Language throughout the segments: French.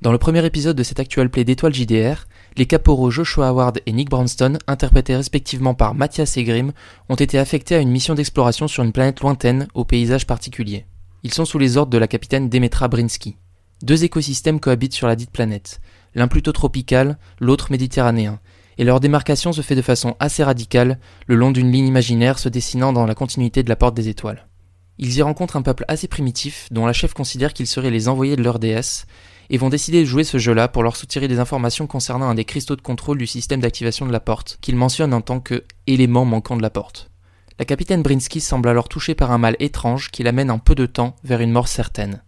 Dans le premier épisode de cet actuel play d'étoiles JDR, les caporaux Joshua Howard et Nick Brownston, interprétés respectivement par Mathias et Grimm, ont été affectés à une mission d'exploration sur une planète lointaine au paysage particulier. Ils sont sous les ordres de la capitaine Demetra Brinsky. Deux écosystèmes cohabitent sur la dite planète, l'un plutôt tropical, l'autre méditerranéen, et leur démarcation se fait de façon assez radicale, le long d'une ligne imaginaire se dessinant dans la continuité de la porte des étoiles. Ils y rencontrent un peuple assez primitif, dont la chef considère qu'ils seraient les envoyés de leur déesse, et vont décider de jouer ce jeu-là pour leur soutirer des informations concernant un des cristaux de contrôle du système d'activation de la porte, qu'ils mentionnent en tant que élément manquant de la porte. La capitaine Brinsky semble alors touchée par un mal étrange qui l'amène en peu de temps vers une mort certaine.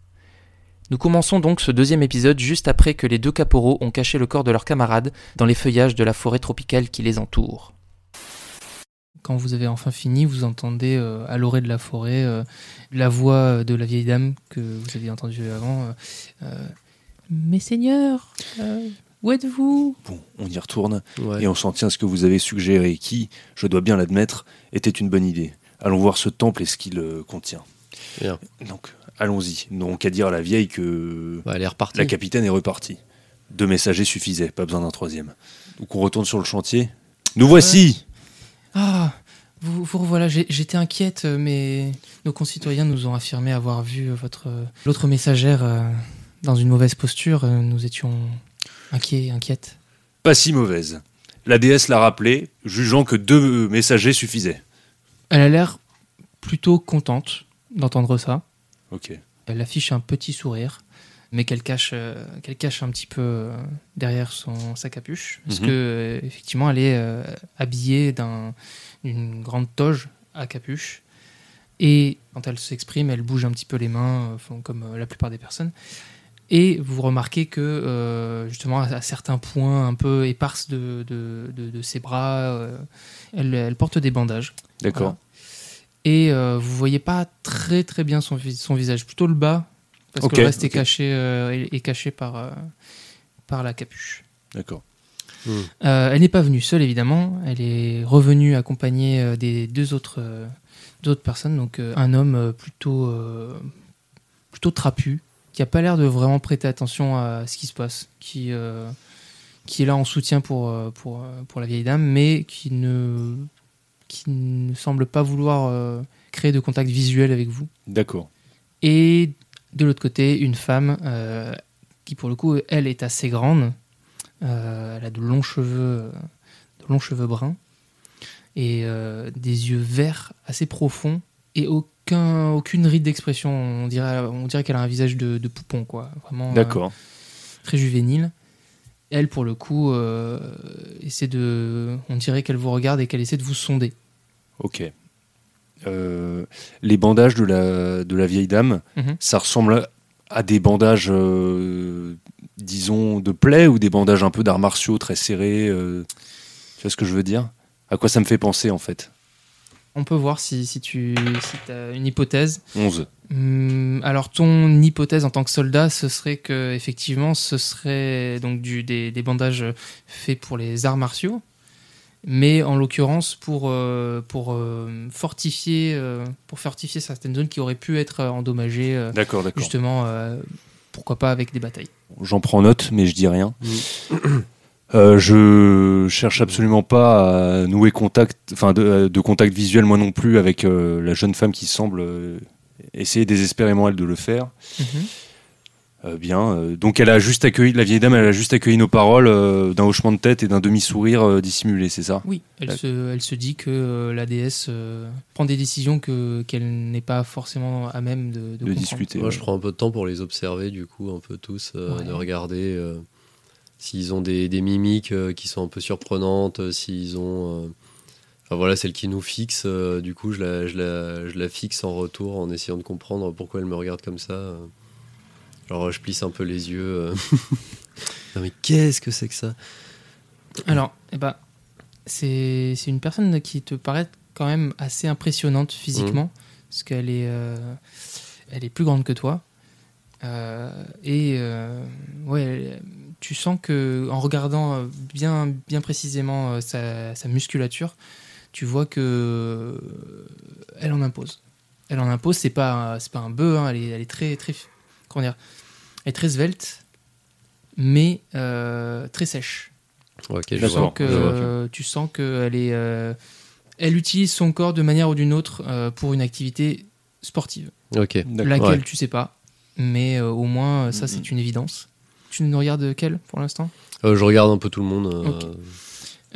Nous commençons donc ce deuxième épisode juste après que les deux caporaux ont caché le corps de leur camarade dans les feuillages de la forêt tropicale qui les entoure. Quand vous avez enfin fini, vous entendez euh, à l'orée de la forêt euh, la voix de la vieille dame que vous aviez entendue avant. euh, euh, Mes seigneurs, euh, où êtes-vous? Bon, on y retourne Ouais. et on s'en tient à ce que vous avez suggéré, qui, je dois bien l'admettre, était une bonne idée. Allons voir ce temple et ce qu'il euh, contient. Bien. Donc, allons-y. Donc, à dire à la vieille que Bah, elle est repartie. la capitaine est repartie. Deux messagers suffisaient, pas besoin d'un troisième. Donc, on retourne sur le chantier. Nous voici Ah, vous, vous revoilà, j'étais inquiète, euh, mais nos concitoyens nous ont affirmé avoir vu euh, votre l'autre messagère euh, dans une mauvaise posture. Euh, Nous étions inquiets, inquiètes. Pas si mauvaise. La déesse l'a rappelé, jugeant que deux messagers suffisaient. Elle a l'air plutôt contente d'entendre ça. Ok. Elle affiche un petit sourire, mais qu'elle cache, euh, qu'elle cache un petit peu euh, derrière son, sa capuche, parce Mhm. que euh, effectivement, elle est habillée d'un- d'une grande toge à capuche, et quand elle s'exprime, elle bouge un petit peu les mains, comme la plupart des personnes. Et vous remarquez que euh, justement à, à certains points un peu éparses de, de, de- de ses bras, euh, elle, elle porte des bandages. D'accord. Voilà. Et euh, vous voyez pas très très bien son, vis- son visage, plutôt le bas, parce que le reste est caché, euh, est, est caché par, euh, par la capuche. D'accord. Euh, elle n'est pas venue seule évidemment, elle est revenue accompagnée euh, des deux autres, euh, deux autres personnes, donc euh, un homme euh, plutôt, euh, plutôt trapu, qui a pas l'air de vraiment prêter attention à ce qui se passe, qui, euh, qui est là en soutien pour, euh, pour, euh, pour la vieille dame, mais qui ne, qui ne semble pas vouloir euh, créer de contact visuel avec vous. D'accord. Et de l'autre côté, une femme euh, qui, pour le coup, elle est assez grande. Elle a de longs cheveux, de longs cheveux bruns et des yeux verts assez profonds et aucun, aucune ride d'expression. On dirait, on dirait qu'elle a un visage de, de poupon, quoi. Vraiment euh, D'accord. très juvénile. Elle, pour le coup, euh, essaie de. On dirait qu'elle vous regarde et qu'elle essaie de vous sonder. Ok. Euh, les bandages de la, de la vieille dame, Mhm. ça ressemble à des bandages, disons, de plaies ou des bandages un peu d'arts martiaux très serrés Tu vois ce que je veux dire? À quoi ça me fait penser en fait? On peut voir si, si tu si as une hypothèse. 11. Hum, alors ton hypothèse en tant que soldat, ce serait que effectivement, ce serait donc du, des, des bandages faits pour les arts martiaux, mais en l'occurrence pour euh, pour euh, fortifier euh, pour fortifier certaines zones qui auraient pu être endommagées euh, D'accord, d'accord. justement, euh, pourquoi pas avec des batailles. J'en prends note, mais je dis rien. Euh, je cherche absolument pas à nouer contact, enfin de, de contact visuel moi non plus avec euh, la jeune femme qui semble euh, essayer désespérément elle de le faire. Euh, bien, euh, donc elle a juste accueilli, la vieille dame, elle a juste accueilli nos paroles euh, d'un hochement de tête et d'un demi-sourire euh, dissimulé, c'est ça? Oui, elle se, elle se dit que euh, la déesse euh, prend des décisions que qu'elle n'est pas forcément à même de, de De comprendre. discuter. Moi, ouais. je prends un peu de temps pour les observer, du coup, un peu tous, euh, Ouais. de regarder euh, s'ils ont des, des mimiques euh, qui sont un peu surprenantes, euh, s'ils ont. euh, Enfin voilà, celle qui nous fixe, du coup, je la, je, la, je la fixe en retour en essayant de comprendre pourquoi elle me regarde comme ça. Genre, je plisse un peu les yeux. non, mais qu'est-ce que c'est que ça? Alors, eh ben, c'est une personne qui te paraît quand même assez impressionnante physiquement, parce qu'elle est, euh, elle est plus grande que toi. Euh, et euh, ouais, elle- tu sens que en regardant euh, bien, bien précisément euh, sa, sa musculature, tu vois que euh, elle en impose. Elle en impose. C'est pas, c'est pas un bœuf. hein, elle est, elle est très, très, comment dire, elle est très svelte. mais euh, très sèche. Je Tu vois. sens que je vois. euh, tu sens qu'elle est, euh, elle utilise son corps de manière ou d'une autre euh, pour une activité sportive. Laquelle Ouais. tu sais pas, mais euh, au moins ça c'est une évidence. Tu ne regardes quelle pour l'instant Euh, je regarde un peu tout le monde. euh.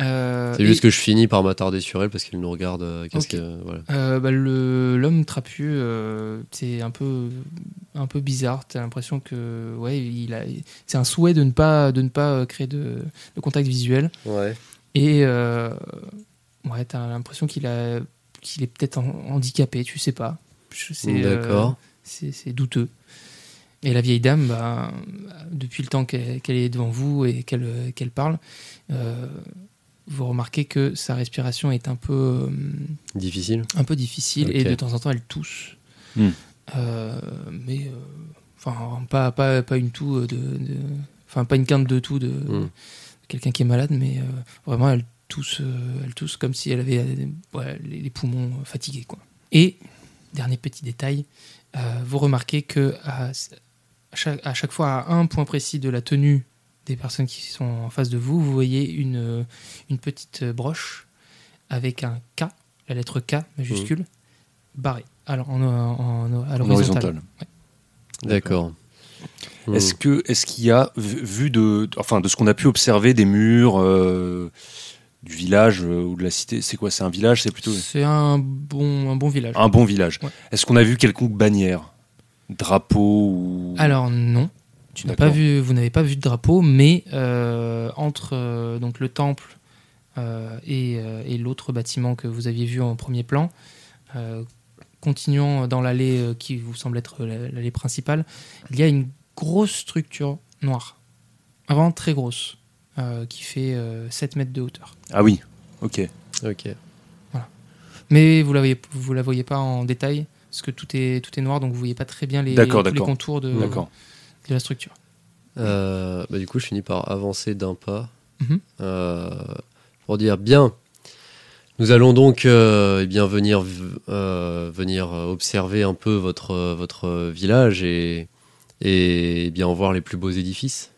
Euh, C'est et- juste que je finis par m'attarder sur elle parce qu'elle nous regarde. euh, Qu'est-ce que voilà. Euh, bah, le l'homme trapu, c'est un peu un peu bizarre. T'as l'impression que ouais, il a, c'est un souhait de ne pas de ne pas créer de, de contact visuel. Ouais. Et ouais, t'as l'impression qu'il a qu'il est peut-être handicapé, tu sais pas. Je- C'est D'accord. c'est c'est douteux. Et la vieille dame, bah, depuis le temps qu'elle est devant vous et qu'elle qu'elle parle, euh, vous remarquez que sa respiration est un peu euh, Difficile. un peu difficile et de temps en temps elle tousse. Hmm. Euh, mais euh, enfin pas, pas, pas une toux de, enfin pas une quinte de toux de, Hmm. de quelqu'un qui est malade, mais euh, vraiment elle tousse, euh, elle tousse comme si elle avait euh, ouais, les, les poumons fatigués quoi. Et dernier petit détail, euh, vous remarquez que à chaque, à chaque fois à un point précis de la tenue des personnes qui sont en face de vous, vous voyez une, une petite broche avec un K, la lettre K majuscule, barrée. Alors en, en- en- à l'horizontale. horizontal. D'accord. Est-ce que est-ce qu'il y a vu vu de enfin de ce qu'on a pu observer des murs euh, du village euh, ou de la cité c'est quoi c'est un village c'est plutôt C'est un bon, un bon village. un bon village Ouais. est-ce qu'on a vu quelconque bannière? Drapeau ou Alors non, tu n'as pas vu, vous n'avez pas vu de drapeau, mais euh, entre euh, donc le temple euh, et, euh, et l'autre bâtiment que vous aviez vu en premier plan, euh, continuant dans l'allée euh, qui vous semble être la- l'allée principale, il y a une grosse structure noire, vraiment très grosse, euh, qui fait euh, 7 mètres de hauteur. ah oui. Ok. Ok. Mais vous la voyez, vous la voyez pas en détail, parce que tout est, tout est noir, donc vous voyez pas très bien les, tous les contours de, la structure. Euh, bah, du coup, je finis par avancer d'un pas Mhm. euh, pour dire bien. Nous allons donc euh, eh bien venir euh, venir observer un peu votre votre village et et eh bien voir les plus beaux édifices.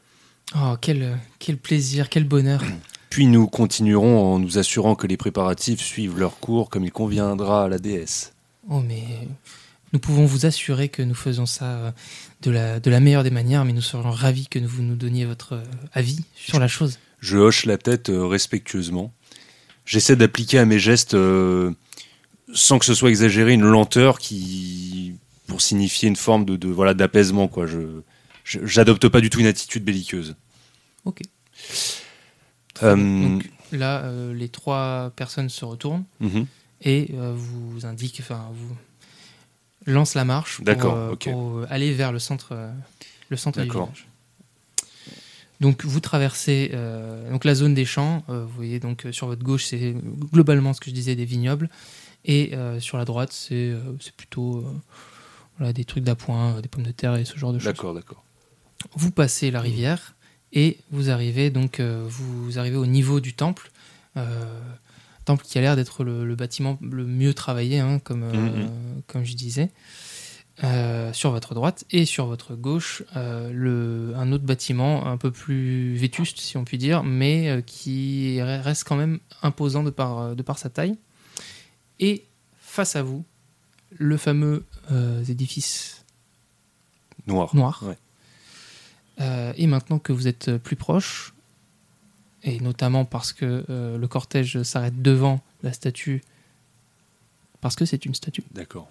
Oh, quel, quel plaisir, quel bonheur. puis nous continuerons en nous assurant que les préparatifs suivent leur cours comme il conviendra à la déesse Oh, mais nous pouvons vous assurer que nous faisons ça euh, de la, de la meilleure des manières, mais nous serions ravis que vous nous donniez votre euh, avis sur la chose. Je hoche la tête euh, respectueusement. J'essaie d'appliquer à mes gestes, euh, sans que ce soit exagéré, une lenteur qui, pour signifier une forme de, de- voilà d'apaisement quoi. Je, j'adopte pas du tout une attitude belliqueuse. Ok. Euh, Donc là, euh, les trois personnes se retournent mhm. Et euh, vous indiquent, enfin, vous lancent la marche pour, euh, ok. pour, euh, aller vers le centre, le centre du village. Donc vous traversez euh, donc la zone des champs. euh, vous voyez donc euh, sur votre gauche c'est globalement ce que je disais des vignobles et sur la droite c'est plutôt voilà, des trucs d'appoint, des pommes de terre et ce genre de choses. D'accord, d'accord. Vous passez la rivière et vous arrivez donc vous arrivez au niveau du temple. Temple qui a l'air d'être le, le bâtiment le mieux travaillé, hein, comme, euh, Mhm. comme je disais. Euh, sur votre droite et sur votre gauche, euh, le, un autre bâtiment un peu plus vétuste, si on peut dire, mais euh, qui re- reste quand même imposant de par, de par sa taille. Et face à vous, le fameux édifice Noir. noir. Ouais. Et maintenant que vous êtes plus proche, et notamment parce que euh, le cortège s'arrête devant la statue, parce que c'est une statue, D'accord.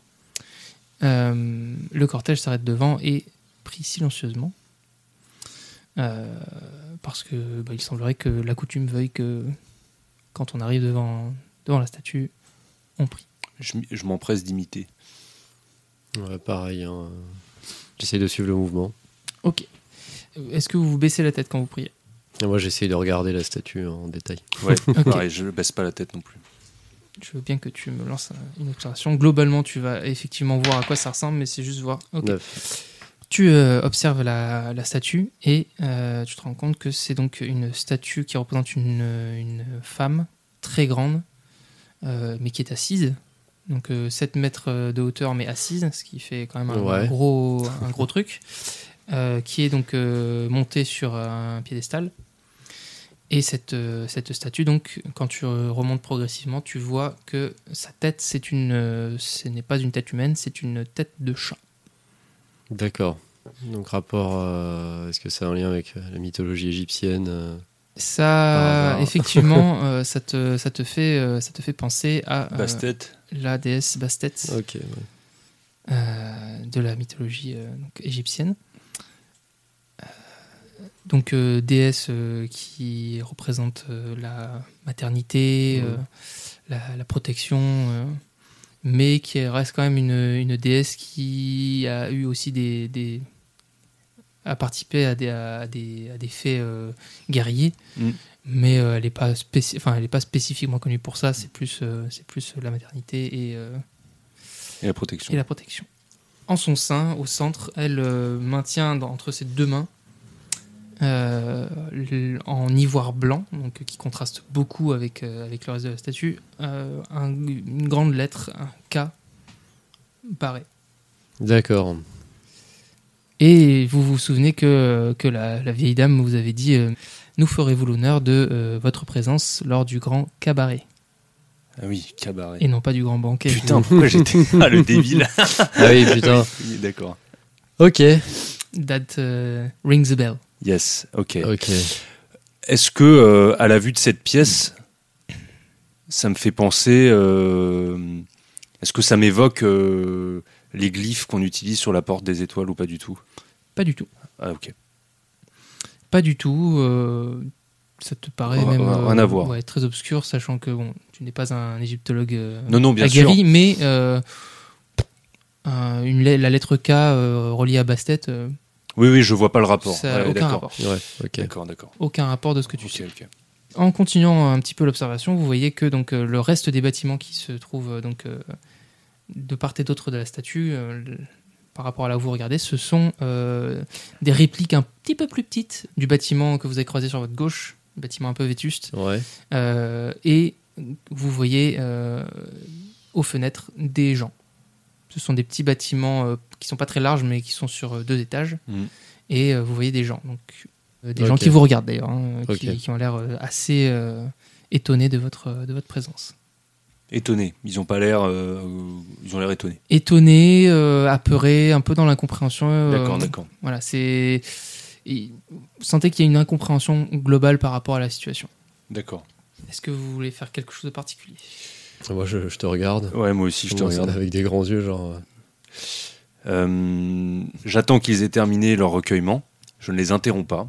euh, le cortège s'arrête devant et prie silencieusement. Euh, parce que bah, il semblerait que la coutume veuille que quand on arrive devant, devant la statue, on prie. Je, m'empresse d'imiter. Ouais, pareil. hein. J'essaie de suivre le mouvement. Ok. Est-ce que vous vous baissez la tête quand vous priez? Et moi, j'essaie de regarder la statue en détail. Ouais, Ok. pareil, je baisse pas la tête non plus. Je veux bien que tu me lances un- une observation. Globalement, tu vas effectivement voir à quoi ça ressemble, mais c'est juste voir. Tu euh, observes la, la statue et euh, tu te rends compte que c'est donc une statue qui représente une, une femme très grande, euh, mais qui est assise. Donc euh, 7 mètres de hauteur, mais assise, ce qui fait quand même un, Ouais. gros, un gros truc. euh, qui est donc euh, montée sur un piédestal. Et cette, euh, cette statue, donc, quand tu remontes progressivement, tu vois que sa tête, c'est une, euh, ce n'est pas une tête humaine, c'est une tête de chat. D'accord. Donc rapport, euh, est-ce que c'est un lien avec la mythologie égyptienne euh Ça, effectivement, euh, ça, te, ça, te fait, euh, ça te fait penser à euh, Bastet. la déesse Bastet Ok. ouais. euh, de la mythologie euh, donc, égyptienne. Donc euh, déesse euh, qui représente euh, la maternité, la, la protection, mais qui reste quand même une, une déesse qui a eu aussi des, des a participé à des, à des, à des faits guerriers, Mhm. mais elle n'est pas, elle est pas spécifiquement connue pour ça. C'est plus, c'est plus la maternité et Et la protection. et la protection. En son sein, au centre, elle maintient dans- entre ses deux mains, euh, en ivoire blanc, donc qui contraste beaucoup avec, euh, avec le reste de la statue, euh, un- une grande lettre, un K barré. D'accord. Et vous vous souvenez que, que la, la vieille dame vous avait dit euh, Nous ferez-vous l'honneur de euh, votre présence lors du grand cabaret, Ah oui, cabaret. et non pas du grand banquet. Putain, pourquoi j'étais. Ah, le débile. Ah oui, putain. Oui, D'accord. ok. That euh, rings a bell. Yes, ok. Ok. Est-ce que, euh, à la vue de cette pièce, ça me fait penser. euh, Est-ce que ça m'évoque euh, les glyphes qu'on utilise sur la porte des étoiles ou pas du tout? Pas du tout. Ah, ok. Pas du tout. ça te paraît même rien à voir. ouais, très obscur, sachant que bon, tu n'es pas un égyptologue Non, non, bien aguerri, sûr. mais un- une, la lettre K reliée à Bastet, Oui, oui, je vois pas le rapport. ça n'a Ouais, aucun rapport. Ouais. D'accord, d'accord. Aucun rapport de ce que tu Ok, sais. ok. En continuant un petit peu l'observation, vous voyez que donc euh, le reste des bâtiments qui se trouvent euh, donc euh, de part et d'autre de la statue, euh, par rapport à là où vous regardez, ce sont euh, des répliques un petit peu plus petites du bâtiment que vous avez croisé sur votre gauche, un bâtiment un peu vétuste. Ouais. Euh, et vous voyez euh, aux fenêtres des gens. Ce sont des petits bâtiments euh, qui sont pas très larges, mais qui sont sur euh, deux étages. Mhm. Et euh, vous voyez des gens. Donc, des gens qui vous regardent d'ailleurs, hein, qui, ont l'air assez étonnés de votre, de votre présence. Étonnés. Ils ont pas l'air. euh, ils ont l'air étonnés. Étonnés, euh, apeurés, un peu dans l'incompréhension. euh, D'accord, d'accord. Voilà, c'est. Vous sentez qu'il y a une incompréhension globale par rapport à la situation. D'accord. Est-ce que vous voulez faire quelque chose de particulier? Moi, je, je te regarde. Ouais, moi aussi, je te regarde. Avec des grands yeux, genre. euh, Euh, J'attends qu'ils aient terminé leur recueillement. Je ne les interromps pas.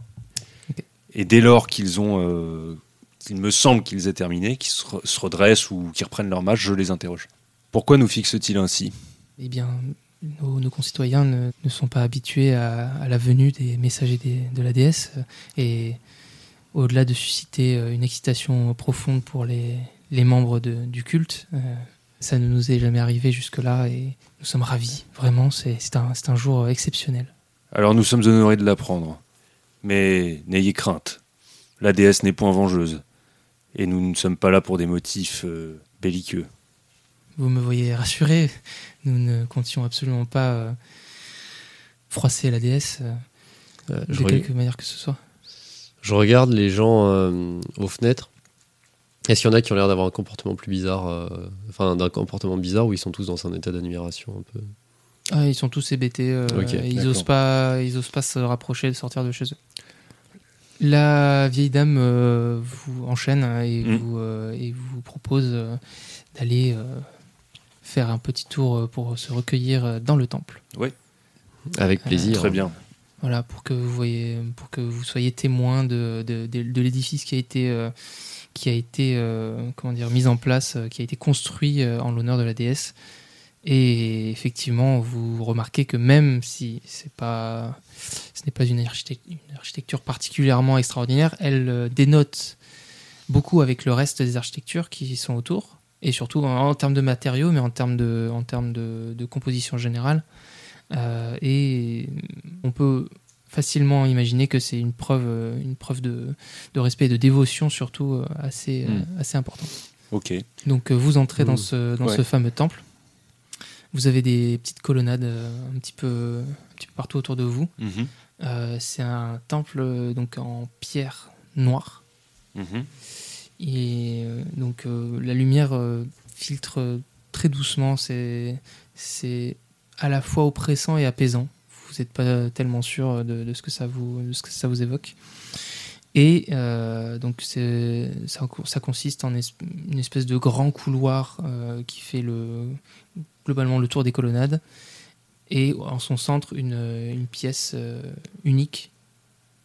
Et dès lors qu'ils ont, euh, qu'il me semble qu'ils aient terminé, qu'ils se, re- se redressent ou qu'ils reprennent leur match, je les interroge. Pourquoi nous fixe-t-il ainsi? Eh bien, nos, nos concitoyens ne, ne sont pas habitués à, à la venue des messagers des- de la déesse. Et au-delà de susciter euh, une excitation profonde pour les, les membres de- du culte, euh, ça ne nous est jamais arrivé jusque-là et nous sommes ravis. Vraiment, c'est c'est un, c'est un jour exceptionnel. Alors nous sommes honorés de l'apprendre. Mais n'ayez crainte. La déesse n'est point vengeuse. Et nous ne sommes pas là pour des motifs euh, belliqueux. Vous me voyez rassuré. Nous ne comptions absolument pas euh, froisser la déesse euh, euh, de je, quelque manière que ce soit. je regarde les gens euh, aux fenêtres. Est-ce qu'il y en a qui ont l'air d'avoir un comportement plus bizarre euh, Enfin, d'un comportement bizarre où ils sont tous dans un état d'admiration un peu Ah, ils sont tous hébétés. euh, ils d'accord. osent pas, ils osent pas se rapprocher, de sortir de chez eux. La vieille dame euh, vous enchaîne et, Mm. vous, euh, et vous propose euh, d'aller euh, faire un petit tour euh, pour se recueillir dans le temple. Avec plaisir. Très bien. Voilà, pour que vous voyez, pour que vous soyez témoin de, de, de- de l'édifice qui a été, euh, qui a été, euh, comment dire, mis en place, euh, qui a été construit euh, en l'honneur de la déesse. Et effectivement, vous remarquez que même si c'est pas, ce n'est pas une, architect- une architecture particulièrement extraordinaire, elle dénote beaucoup avec le reste des architectures qui sont autour, et surtout en, termes de matériaux, mais en termes de, en termes de, composition générale. Et on peut facilement imaginer que c'est une preuve, euh, une preuve de, de respect et de dévotion surtout euh, assez, euh, Mm. assez importante. Ok. Donc vous entrez dans, ce, dans Ouais. ce fameux temple. Vous avez des petites colonnades un, petit peu, un petit peu partout autour de vous. Mhm. c'est un temple donc en pierre noire. Mhm. Et donc la lumière filtre très doucement. C'est c'est à la fois oppressant et apaisant. Vous n'êtes pas tellement sûr de, ce que ça vous de ce que ça vous évoque. Et euh, donc ça, ça, consiste en une espèce de grand couloir euh, qui fait le, globalement le tour des colonnades et en son centre une, une pièce euh, unique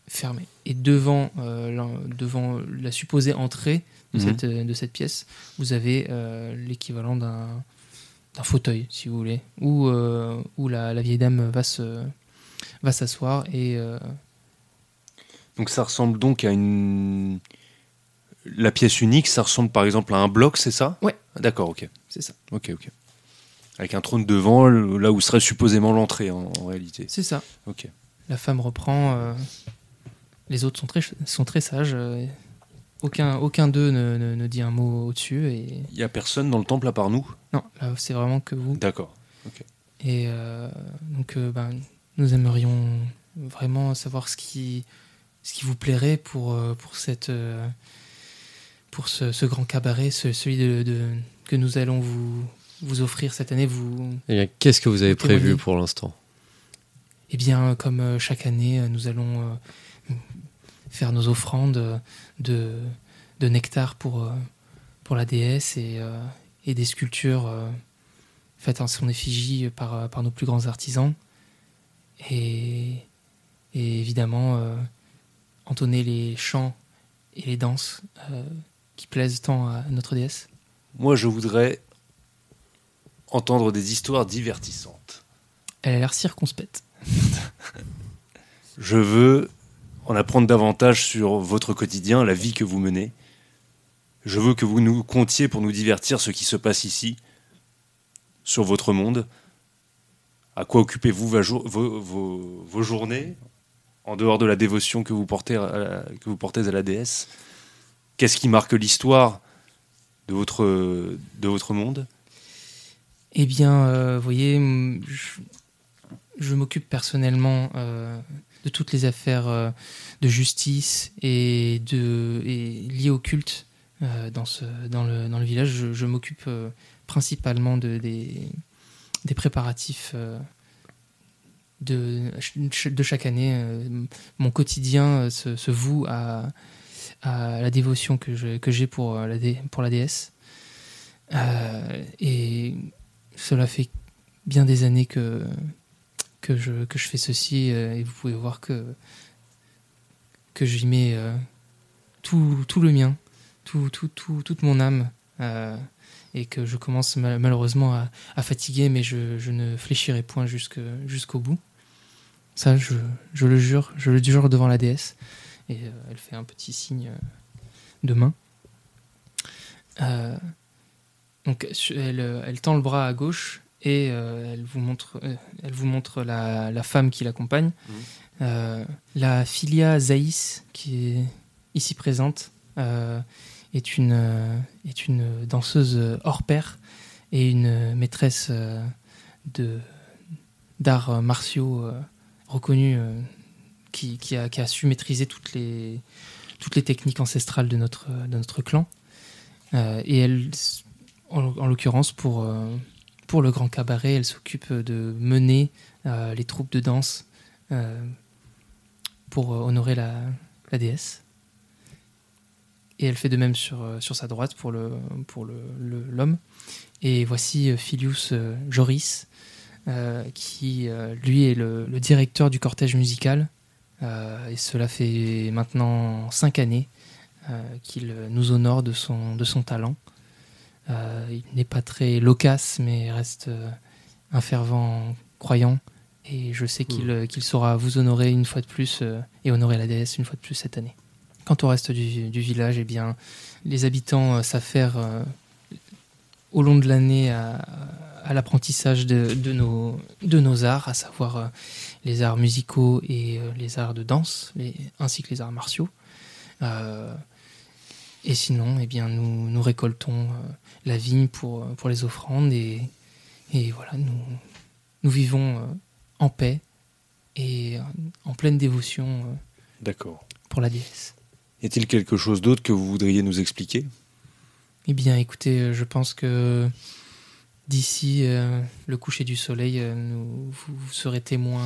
fermée. Et devant, la, devant la supposée entrée de, mhm. cette, de cette, pièce, vous avez l'équivalent d'un fauteuil, si vous voulez, où, où la, la, vieille dame va s'asseoir va et donc ça ressemble donc à une. La pièce unique, ça ressemble par exemple à un bloc, c'est ça? Ouais. D'accord, ok. C'est ça. Ok, ok. Avec un trône devant, là où serait supposément l'entrée en, réalité. C'est ça. Ok. La femme reprend. Euh, les autres sont très, sont très sages. Euh, aucun, aucun d'eux ne, ne, dit un mot au-dessus. Et... Il n'y a personne dans le temple à part nous? Non, là c'est vraiment que vous. D'accord. ok. Et euh, donc, ben, nous aimerions vraiment savoir ce qui, ce qui vous plairait pour, euh, pour, cette, euh, pour ce, grand cabaret, celui de, que nous allons vous, vous offrir cette année. Vous, eh qu'est-ce que vous avez prévu pour l'instant? Eh bien, comme euh, chaque année, nous allons faire nos offrandes de, de nectar pour, pour la déesse et, et des sculptures faites en son effigie par, par nos plus grands artisans. Et, et évidemment, entonner les chants et les danses euh, qui plaisent tant à notre déesse Moi, je voudrais entendre des histoires divertissantes. Elle a l'air circonspecte. je veux en apprendre davantage sur votre quotidien, la vie que vous menez. Je veux que vous nous contiez pour nous divertir ce qui se passe ici, sur votre monde. À quoi occupez-vous vos, journées en dehors de la dévotion que vous portez à la, déesse? Qu'est-ce qui marque l'histoire de votre, de votre monde? Eh bien, euh, vous voyez, je, m'occupe personnellement euh, de toutes les affaires euh, de justice et, liées au culte dans le village. Je, m'occupe principalement de, des, des préparatifs de, de chaque année. Euh, mon quotidien euh, se, voue à, la dévotion que j'ai que pour, euh, la pour la déesse. et cela fait bien des années que, que, je, que je fais ceci et vous pouvez voir que, que j'y mets tout, tout, le mien, tout, tout, toute mon âme et que je commence malheureusement à, à fatiguer, mais je, je, ne fléchirai point jusqu'au bout. Ça, je, je, le jure, je le jure devant la déesse. Et euh, elle fait un petit signe euh, de main. Euh, donc, elle, elle, tend le bras à gauche et elle vous montre, elle vous montre la, la femme qui l'accompagne. Mmh. la filia Zaïs, qui est ici présente, est, une, est une danseuse hors pair et une maîtresse de d'arts martiaux reconnu, euh, qui, qui, a, qui, a, su maîtriser toutes les, toutes les techniques ancestrales de notre, de notre clan. Euh, et elle, en, l'occurrence, pour, euh, pour le grand cabaret, elle s'occupe de mener les troupes de danse pour honorer la, la, déesse. Et elle fait de même sur, sur sa droite pour l'homme. Le, pour le, l'homme et voici Philius Joris, euh, qui euh, lui est le, directeur du cortège musical. Euh, et cela fait maintenant cinq années qu'il nous honore de son, de son talent. il n'est pas très loquace, mais reste un fervent croyant. Et je sais qu'il qu'il saura vous honorer une fois de plus et honorer la déesse une fois de plus cette année. Quant au reste du, du village, eh bien, les habitants s'affairent au long de l'année à, à l'apprentissage de, de, nos, de nos arts, à savoir euh, les arts musicaux et euh, les arts de danse, les, ainsi que les arts martiaux. Euh, et sinon, eh bien, nous, nous récoltons la vigne pour, pour les offrandes et, et voilà, nous, nous vivons en paix et en pleine dévotion D'accord. pour la déesse. Y a-t-il quelque chose d'autre que vous voudriez nous expliquer? Eh bien, écoutez, euh, je pense que d'ici euh, le coucher du soleil, euh, nous- vous, vous serez témoin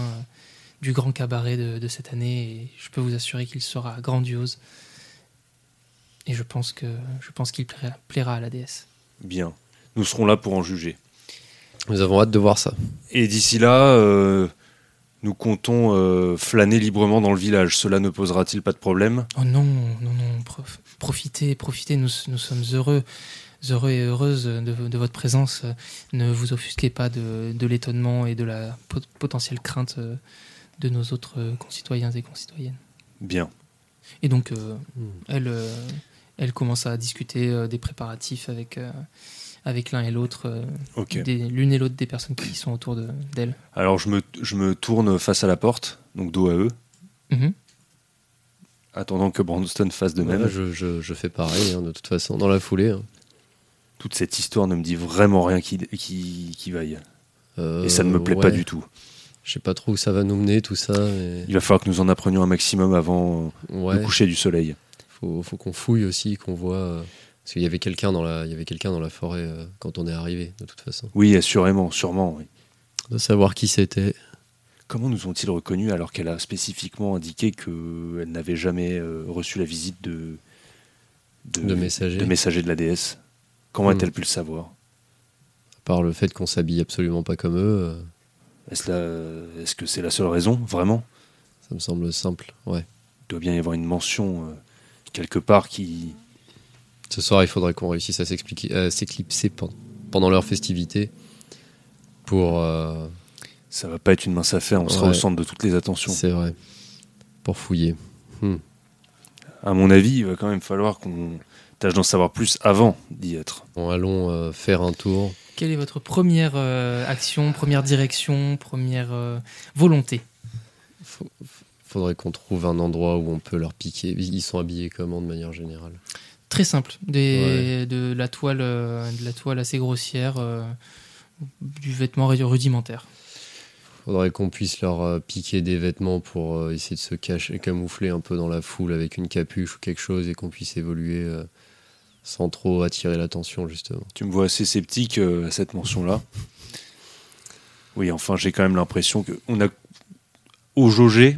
du grand cabaret de, de cette année et je peux vous assurer qu'il sera grandiose. Et je pense que je pense qu'il plaira, plaira à la déesse. Bien. Nous serons là pour en juger. Nous avons hâte de voir ça. Et d'ici là, euh, nous comptons euh, flâner librement dans le village. Cela ne posera-t-il pas de problème? Oh non, non, non, prof- profitez, profitez, nous, nous sommes heureux, heureux et heureuses de, de votre présence. Ne vous offusquez pas de, de l'étonnement et de la pot- potentielle crainte euh, de nos autres euh, concitoyens et concitoyennes. Bien. Et donc, euh, Hmm. elle, euh, elle commence à discuter euh, des préparatifs avec, euh, avec l'un et l'autre, euh, l'une et l'autre des personnes qui sont autour de- d'elle. Alors je me, je me tourne face à la porte, donc dos à eux, Mhm. attendant que Brandon fasse de même. Je, je- je fais pareil, hein, de toute façon, dans la foulée. hein. Toute cette histoire ne me dit vraiment rien qui, qui, qui vaille. Euh, Et ça ne me plaît pas du tout. Je sais pas trop où ça va nous mener, tout ça. mais- Il va falloir que nous en apprenions un maximum avant Ouais, le coucher du soleil. Faut, faut qu'on fouille aussi, qu'on voit. euh, Parce qu'il y avait quelqu'un dans la, il y avait quelqu'un dans la forêt euh, quand on est arrivé, de toute façon. Oui, assurément, sûrement. oui. De savoir qui c'était. Comment nous ont-ils reconnus alors qu'elle a spécifiquement indiqué qu'elle n'avait jamais euh, reçu la visite de, De messager. de messager de la déesse? Comment Hmm. a-t-elle pu le savoir? À part le fait qu'on s'habille absolument pas comme eux, euh, Est-ce la- est-ce que c'est la seule raison, vraiment? Ça me semble simple. Ouais. Il doit bien y avoir une mention quelque part qui... Ce soir, il faudrait qu'on réussisse à s'expliquer- à s'éclipser pen- pendant leur festivité pour. euh, Ça va pas être une mince affaire, on sera Ouais. au centre de toutes les attentions. c'est vrai. Pour fouiller. À mon avis, il va quand même falloir qu'on tâche d'en savoir plus avant d'y être. Bon, allons euh, faire un tour. Quelle est votre première euh, action, première direction, première euh, volonté? Faut- faudrait qu'on trouve un endroit où on peut leur piquer. Ils sont habillés comment de manière générale? Très simple, des, de la toile, euh, de la toile assez grossière, euh, du vêtement rudimentaire. Faudrait qu'on puisse leur euh, piquer des vêtements pour euh, essayer de se cacher, camoufler un peu dans la foule avec une capuche ou quelque chose et qu'on puisse évoluer euh, sans trop attirer l'attention justement. Tu me vois assez sceptique euh, à cette mention-là. Oui, enfin, j'ai quand même l'impression que on a au jaugé,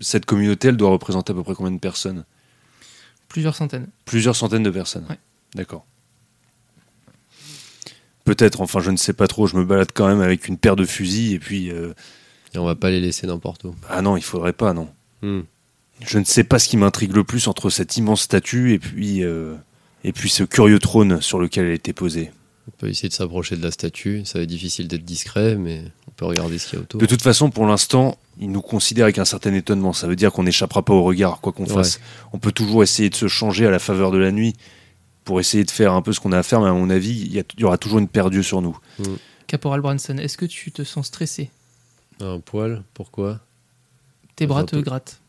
cette communauté, elle doit représenter à peu près combien de personnes? Plusieurs centaines. Plusieurs centaines de personnes. Ouais. D'accord. Peut-être, enfin, je ne sais pas trop. Je me balade quand même avec une paire de fusils et puis. euh, Et on va pas les laisser n'importe où. ah non, il faudrait pas, non. Hmm. Je ne sais pas ce qui m'intrigue le plus entre cette immense statue et puis, euh, et puis ce curieux trône sur lequel elle était posée. On peut essayer de s'approcher de la statue. Ça va être difficile d'être discret, mais on peut regarder ce qu'il y a autour. De toute façon, pour l'instant, il nous considère avec un certain étonnement. Ça veut dire qu'on n'échappera pas au regard, quoi qu'on Ouais. fasse. On peut toujours essayer de se changer à la faveur de la nuit pour essayer de faire un peu ce qu'on a à faire, mais à mon avis, il y, aura toujours une paire d'yeux sur nous. Caporal Branson, est-ce que tu te sens stressé? Un poil Pourquoi? Tes bras te grattent.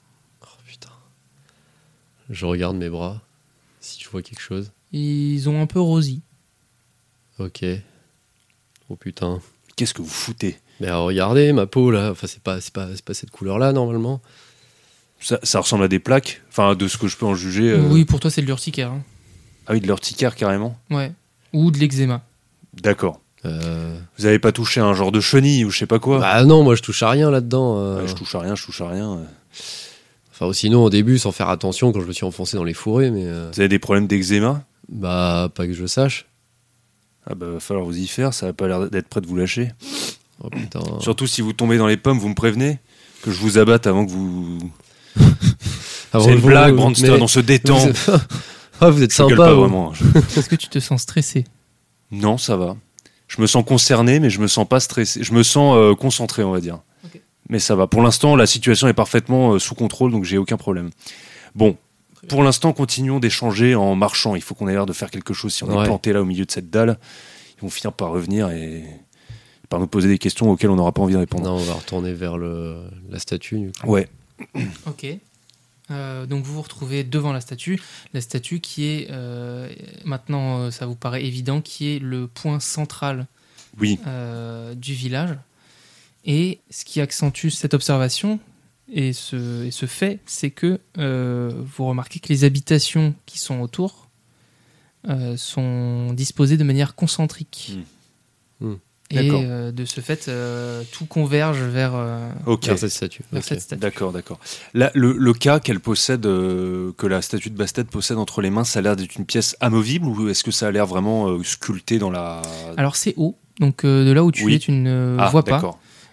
Oh putain. Je regarde mes bras. Si je vois quelque chose. Ils ont un peu rosi. Ok. Oh putain. Qu'est-ce que vous foutez? Mais regardez ma peau là. Enfin, c'est pas, c'est pas, c'est pas cette couleur là normalement. ça, ça ressemble à des plaques Enfin, de ce que je peux en juger. euh, Oui, pour toi, c'est de l'urticaire. hein. Ah oui, de l'urticaire carrément Ouais. Ou de l'eczéma. D'accord. Euh, Vous avez pas touché à un genre de chenille ou je sais pas quoi? Bah non, moi je touche à rien là-dedans. euh. Ouais, Je touche à rien, je touche à rien. euh. Enfin, sinon au début, sans faire attention, quand je me suis enfoncé dans les fourrés, mais euh, Vous avez des problèmes d'eczéma? Bah pas que je sache. Ah bah va falloir vous y faire, ça va pas l'air d'être prêt de vous lâcher. Oh putain. Surtout si vous tombez dans les pommes, vous me prévenez que je vous abatte avant que vous... Avant C'est une blague, Branston, mais- on se détend. Vous êtes, Ah, vous êtes Je sympa. pas vous. vraiment. Je- Est-ce que tu te sens stressé? Non, ça va. Je me sens concerné, mais je me sens pas stressé. Je me sens euh, concentré, on va dire. Mais ça va. Pour l'instant, la situation est parfaitement euh, sous contrôle, donc j'ai aucun problème. Bon, pour l'instant, continuons d'échanger en marchant. Il faut qu'on ait l'air de faire quelque chose. Si on est planté là au milieu de cette dalle, ils vont finir par revenir et par nous poser des questions auxquelles on n'aura pas envie de répondre. Non, on va retourner vers le, la statue. du coup. Ouais. Ok. Euh, donc vous vous retrouvez devant la statue, la statue qui est euh, maintenant, euh, ça vous paraît évident, qui est le point central Oui. euh, du village. Et ce qui accentue cette observation et ce, et ce fait, c'est que euh, vous remarquez que les habitations qui sont autour euh, sont disposées de manière concentrique. Hmm. Et euh, de ce fait, euh, tout converge vers, euh. Vers cette statue. D'accord, d'accord. Là, le, le cas qu'elle possède, euh, que la statue de Bastet possède entre les mains, ça a l'air d'être une pièce amovible ou est-ce que ça a l'air vraiment euh, sculpté dans la. Alors c'est haut, donc euh, de là où tu Oui. es, tu ne ah, vois pas.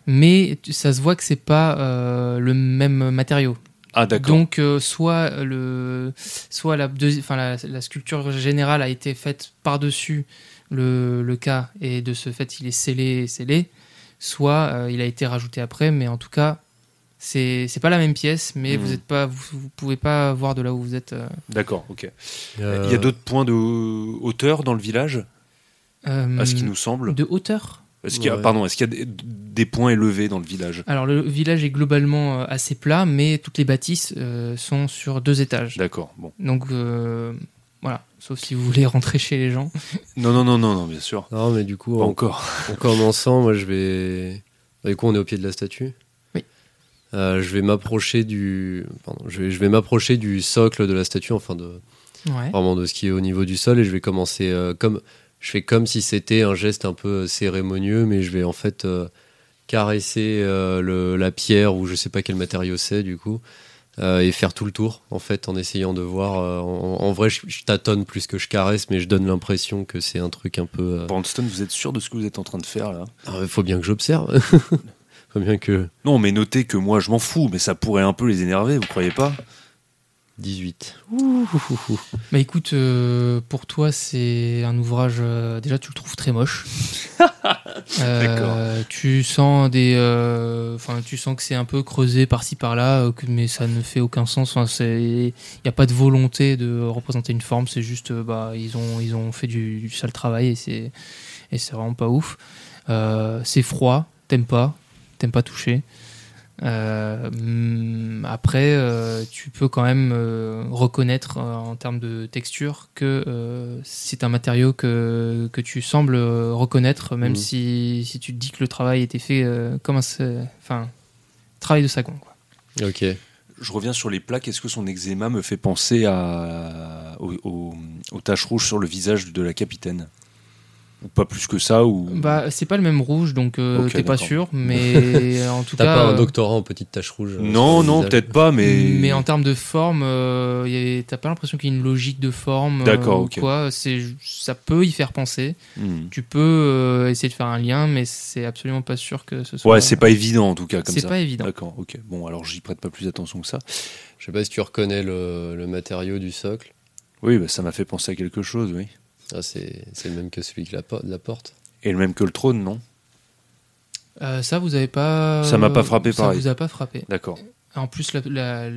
Mais ça se voit que c'est pas euh, le même matériau. Ah, d'accord. Donc euh, soit le, soit la, la, la sculpture générale a été faite par-dessus le, le cas et de ce fait il est scellé, scellé. Soit euh, il a été rajouté après, mais en tout cas c'est c'est pas la même pièce, mais vous êtes pas, vous, vous pouvez pas voir de là où vous êtes. euh, D'accord, ok. Euh, Il y a d'autres points de hauteur dans le village, euh, à ce qui nous semble. de hauteur? Est-ce qu'il y a, Ouais. pardon, est-ce qu'il y a des, des points élevés dans le village? Alors le village est globalement euh, assez plat, mais toutes les bâtisses euh, sont sur deux étages. D'accord, bon. Donc euh, voilà, sauf si vous voulez rentrer chez les gens. Non, non, non, non, non, bien sûr. Non, mais du coup, Pas en, encore. en commençant, moi, je vais. Du coup, on est au pied de la statue? Oui. Euh, je vais m'approcher du. Pardon, je vais, je vais m'approcher du socle de la statue, enfin de Ouais. vraiment de ce qui est au niveau du sol, et je vais commencer euh, comme. Je fais comme si c'était un geste un peu cérémonieux, mais je vais en fait euh, caresser euh, le, la pierre ou je sais pas quel matériau c'est du coup. Euh, et faire tout le tour en fait en essayant de voir euh, en, en vrai je, je tâtonne plus que je caresse mais je donne l'impression que c'est un truc un peu euh, Brandstone, vous êtes sûr de ce que vous êtes en train de faire là? Il faut bien que j'observe. faut bien que. Non, mais notez que moi je m'en fous, mais ça pourrait un peu les énerver, vous croyez pas? 18. Bah écoute, euh, pour toi c'est un ouvrage, euh, déjà tu le trouves très moche. Euh. Tu sens des, enfin tu sens que c'est un peu creusé par-ci par-là, mais ça ne fait aucun sens. Enfin, il n'y a pas de volonté de représenter une forme. C'est juste, bah ils ont, ils ont fait du, du sale travail et c'est, et c'est vraiment pas ouf. C'est froid, t'aimes pas, t'aimes pas toucher. Euh, hum, après, euh, tu peux quand même euh, reconnaître euh, en termes de texture que euh, c'est un matériau que, que tu sembles euh, reconnaître, même Mhm. si, si tu te dis que le travail était fait euh, comme un. Enfin, travail de sagon. Quoi. Ok. Je reviens sur les plaques. Est-ce que son eczéma me fait penser à, aux, aux- aux taches rouges sur le visage de la capitaine? Ou pas plus que ça ou... Bah, c'est pas le même rouge, donc euh, Ok, t'es pas sûr, mais en tout T'as cas. pas un euh, doctorat en petite tache rouge euh, Non, non, visage peut-être pas, mais... Mais en termes de forme, euh, y a- t'as pas l'impression qu'il y a une logique de forme. euh, D'accord, ok. Quoi. C'est, ça peut y faire penser. Hmm. Tu peux euh, essayer de faire un lien, mais c'est absolument pas sûr que ce soit. Ouais, c'est pas évident en tout cas comme C'est ça. pas évident. D'accord, ok. Bon, alors j'y prête pas plus attention que ça. Je sais pas si tu reconnais le, le matériau du socle. Oui, bah, ça m'a fait penser à quelque chose, oui. Ah, c'est le même que celui de la, de la porte. Et le même que le trône, non? Euh, ça, vous avez pas. Ça m'a pas frappé ça pareil. vous a pas frappé. D'accord. En plus, la, la,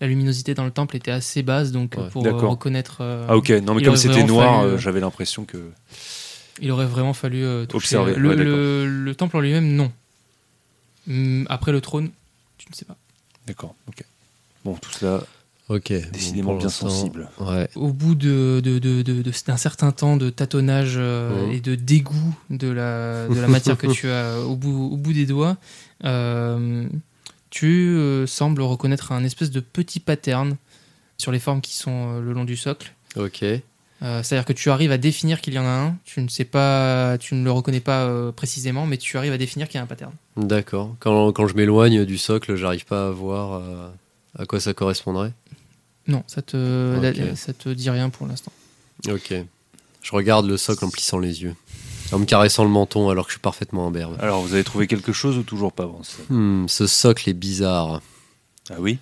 la luminosité dans le temple était assez basse, donc Ouais, pour d'accord. reconnaître. euh, Ah ok, non mais comme c'était noir, fallu, euh, j'avais l'impression que... Il aurait vraiment fallu euh, toucher. Observer, Le, ouais, le- le temple en lui-même, non. Hum, Après le trône, tu ne sais pas. D'accord, ok. Bon, tout cela, Ok. décidément Bon, bien sensible. Ouais. Au bout de, de- de- de- de- d'un certain temps de tâtonnage euh, Mhm. et de dégoût de la, de la matière que tu as au bout, au bout des doigts, euh, tu euh, sembles reconnaître un espèce de petit pattern sur les formes qui sont euh, le long du socle. Ok. Euh, C'est-à-dire que tu arrives à définir qu'il y en a un, tu ne sais pas, tu ne le reconnais pas euh, précisément, mais tu arrives à définir qu'il y a un pattern. D'accord. Quand, quand je m'éloigne du socle, j'arrive pas à voir euh, à quoi ça correspondrait. Non, ça te, ça te dit rien pour l'instant. Ok. Je regarde le socle en plissant les yeux. En me caressant le menton alors que je suis parfaitement imberbe. Alors, vous avez trouvé quelque chose ou toujours pas Vincent Hmm, ce socle est bizarre. Ah oui?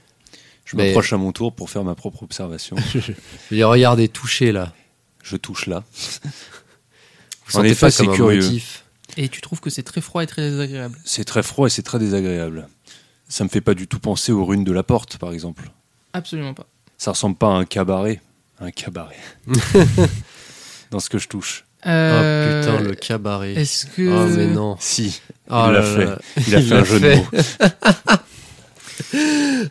Je Mais- m'approche à mon tour pour faire ma propre observation. Je vais regarder, toucher là. Je touche là. Vous En effet, pas c'est curieux. motif? Et tu trouves que c'est très froid et très désagréable? C'est très froid et c'est très désagréable. Ça me fait pas du tout penser aux runes de la porte, par exemple. Absolument pas. Ça ressemble pas à un cabaret. Un cabaret. Dans ce que je touche. Oh Euh, putain, le cabaret. Est-ce que. Oh mais non. Si, Oh il l'a fait. là. Il a Il fait un jeu fait. de mots.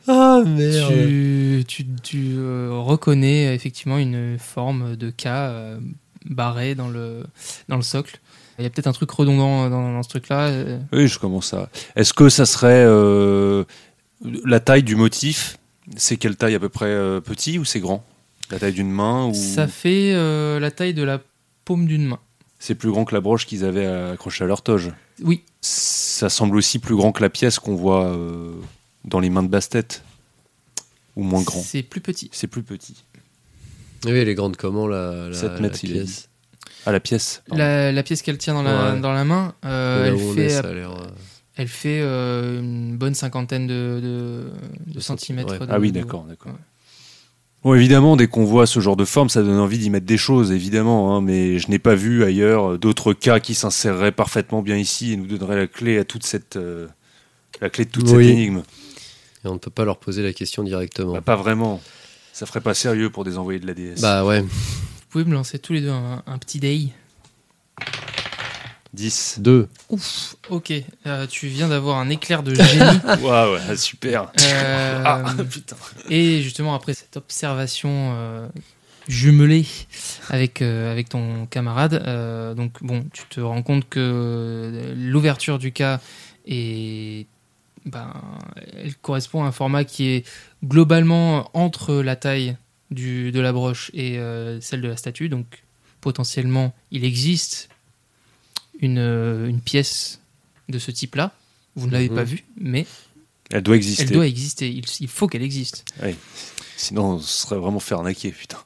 Ah merde. Tu, tu, tu, euh, reconnais effectivement une forme de cas euh, barré dans le, dans le socle. Il y a peut-être un truc redondant dans, dans ce truc-là. euh, Oui, je commence à. Est-ce que ça serait euh, la taille du motif C'est quelle taille à peu près euh, petit ou c'est grand? La taille d'une main ou Ça fait euh, la taille de la paume d'une main. c'est plus grand que la broche qu'ils avaient accrochée à leur toge? Oui, Ça semble aussi plus grand que la pièce qu'on voit euh, dans les mains de Bastet ou moins grand. c'est plus petit. C'est plus petit. Oui, elle est grande comment la, la, 7 mètres, la pièce? Ah la pièce. La, la pièce qu'elle tient dans la, Ouais. dans la main, euh, elle, fait, ça a l'air, elle fait euh, une bonne cinquantaine de, de, centimètres. Ah oui, d'accord, d'accord. Ouais. Bon, évidemment, dès qu'on voit ce genre de forme, ça donne envie d'y mettre des choses, évidemment, hein, mais je n'ai pas vu ailleurs euh, d'autres cas qui s'inséreraient parfaitement bien ici et nous donneraient la clé à toute cette, euh, la clé de toute Oui. cette énigme. Et on ne peut pas leur poser la question directement. Bah, pas vraiment. Ça ferait pas sérieux pour des envoyés de la DS. Bah ouais, Vous pouvez me lancer tous les deux un, un petit day 10. deux. Ouf, ok. Euh, tu viens d'avoir un éclair de génie. Waouh, ouais, super. Euh, Ah, putain. Et justement, après cette observation euh, jumelée avec, euh, avec ton camarade, euh, donc bon, tu te rends compte que l'ouverture du cas est. Ben, elle correspond à un format qui est globalement entre la taille du, de la broche et euh, celle de la statue. Donc, potentiellement, il existe une, euh, une pièce de ce type-là. Vous ne l'avez Mhm. pas vue, mais Elle doit exister. elle doit exister. Il, il faut qu'elle existe. Sinon, ce serait vraiment faire naquer, putain.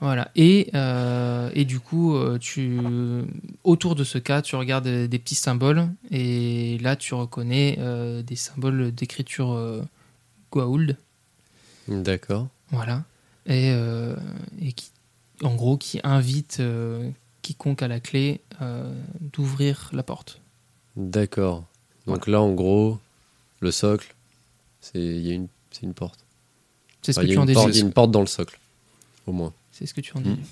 Voilà. Et, euh, et du coup, euh, tu, autour de ce cas, tu regardes des des petits symboles et là, tu reconnais euh, des symboles d'écriture euh, Goa'uld. D'accord. Voilà. Et, euh, et qui, en gros, qui invite euh, quiconque à la clé euh, d'ouvrir la porte. D'accord. Donc là, en gros, le socle, c'est a une, une porte. C'est ce Enfin, que tu a en déduis. il y a une porte dans le socle, au moins. C'est ce que tu en Mm. déduis.